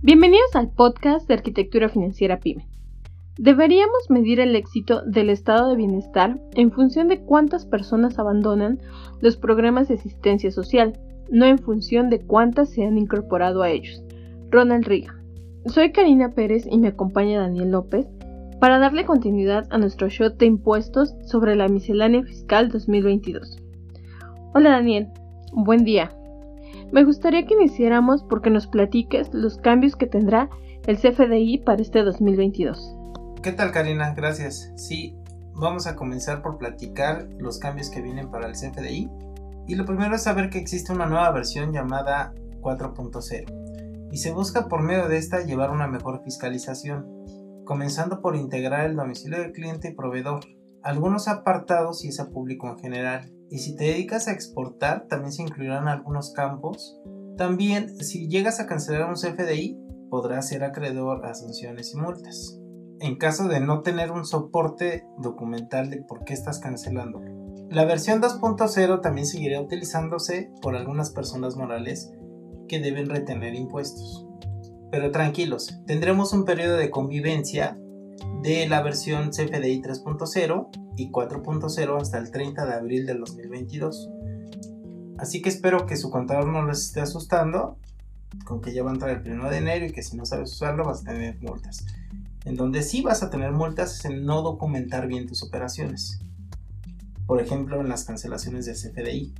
Bienvenidos al podcast de Arquitectura Financiera PyME. Deberíamos medir el éxito del estado de bienestar en función de cuántas personas abandonan los programas de asistencia social, no en función de cuántas se han incorporado a ellos. Ronald Reagan. Soy Karina Pérez y me acompaña Daniel López para darle continuidad a nuestro show de impuestos sobre la miscelánea fiscal 2022. Hola Daniel, buen día. Me gustaría que iniciáramos porque nos platiques los cambios que tendrá el CFDI para este 2022. ¿Qué tal Karina? Gracias. Sí, vamos a comenzar por platicar los cambios que vienen para el CFDI. Y lo primero es saber que existe una nueva versión llamada 4.0 y se busca por medio de esta llevar una mejor fiscalización, comenzando por integrar el domicilio del cliente y proveedor, algunos apartados y ese público en general, y si te dedicas a exportar, también se incluirán algunos campos. También, si llegas a cancelar un CFDI, podrás ser acreedor a sanciones y multas. En caso de no tener un soporte documental de por qué estás cancelando. La versión 2.0 también seguirá utilizándose por algunas personas morales que deben retener impuestos. Pero tranquilos, tendremos un periodo de convivencia de la versión CFDI 3.0 y 4.0 hasta el 30 de abril del 2022. Así que espero que su contador no les esté asustando con que ya va a entrar el 1 de enero y que si no sabes usarlo vas a tener multas. En donde sí vas a tener multas es en no documentar bien tus operaciones. Por ejemplo, en las cancelaciones de CFDI.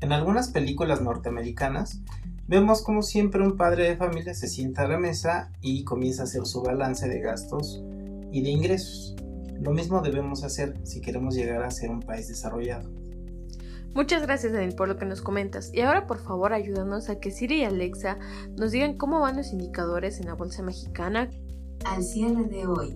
En algunas películas norteamericanas vemos como siempre un padre de familia se sienta a la mesa y comienza a hacer su balance de gastos y de ingresos. Lo mismo debemos hacer si queremos llegar a ser un país desarrollado. Muchas gracias Daniel por lo que nos comentas y ahora por favor ayúdanos a que Siri y Alexa nos digan cómo van los indicadores en la bolsa mexicana. Al cierre de hoy,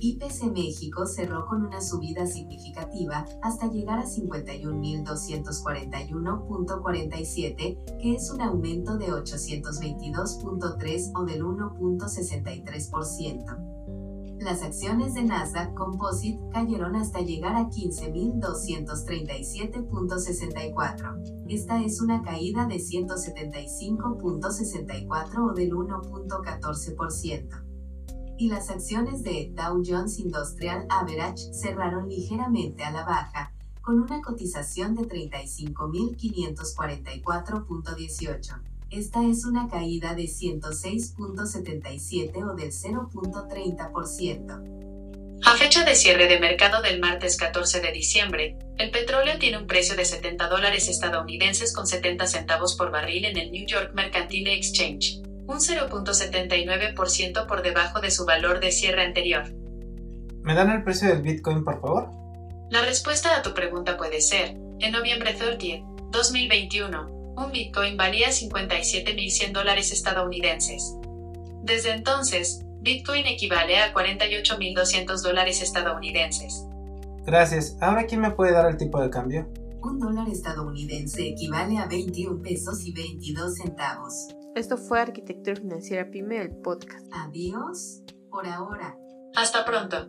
IPC México cerró con una subida significativa hasta llegar a 51.241.47, que es un aumento de 822.3 o del 1.63%. Las acciones de Nasdaq Composite cayeron hasta llegar a 15.237.64. Esta es una caída de 175.64 o del 1.14% y las acciones de Dow Jones Industrial Average cerraron ligeramente a la baja, con una cotización de 35.544.18. Esta es una caída de 106.77 o del 0.30%. A fecha de cierre de mercado del martes 14 de diciembre, el petróleo tiene un precio de 70 dólares estadounidenses con 70 centavos por barril en el New York Mercantile Exchange, un 0.79% por debajo de su valor de cierre anterior. ¿Me dan el precio del Bitcoin, por favor? La respuesta a tu pregunta puede ser, en noviembre 30, 2021, un Bitcoin valía 57.100 dólares estadounidenses. Desde entonces, Bitcoin equivale a 48.200 dólares estadounidenses. Gracias. ¿Ahora quién me puede dar el tipo de cambio? Un dólar estadounidense equivale a 21 pesos y 22 centavos. Esto fue Arquitectura Financiera PyME, el podcast. Adiós por ahora. Hasta pronto.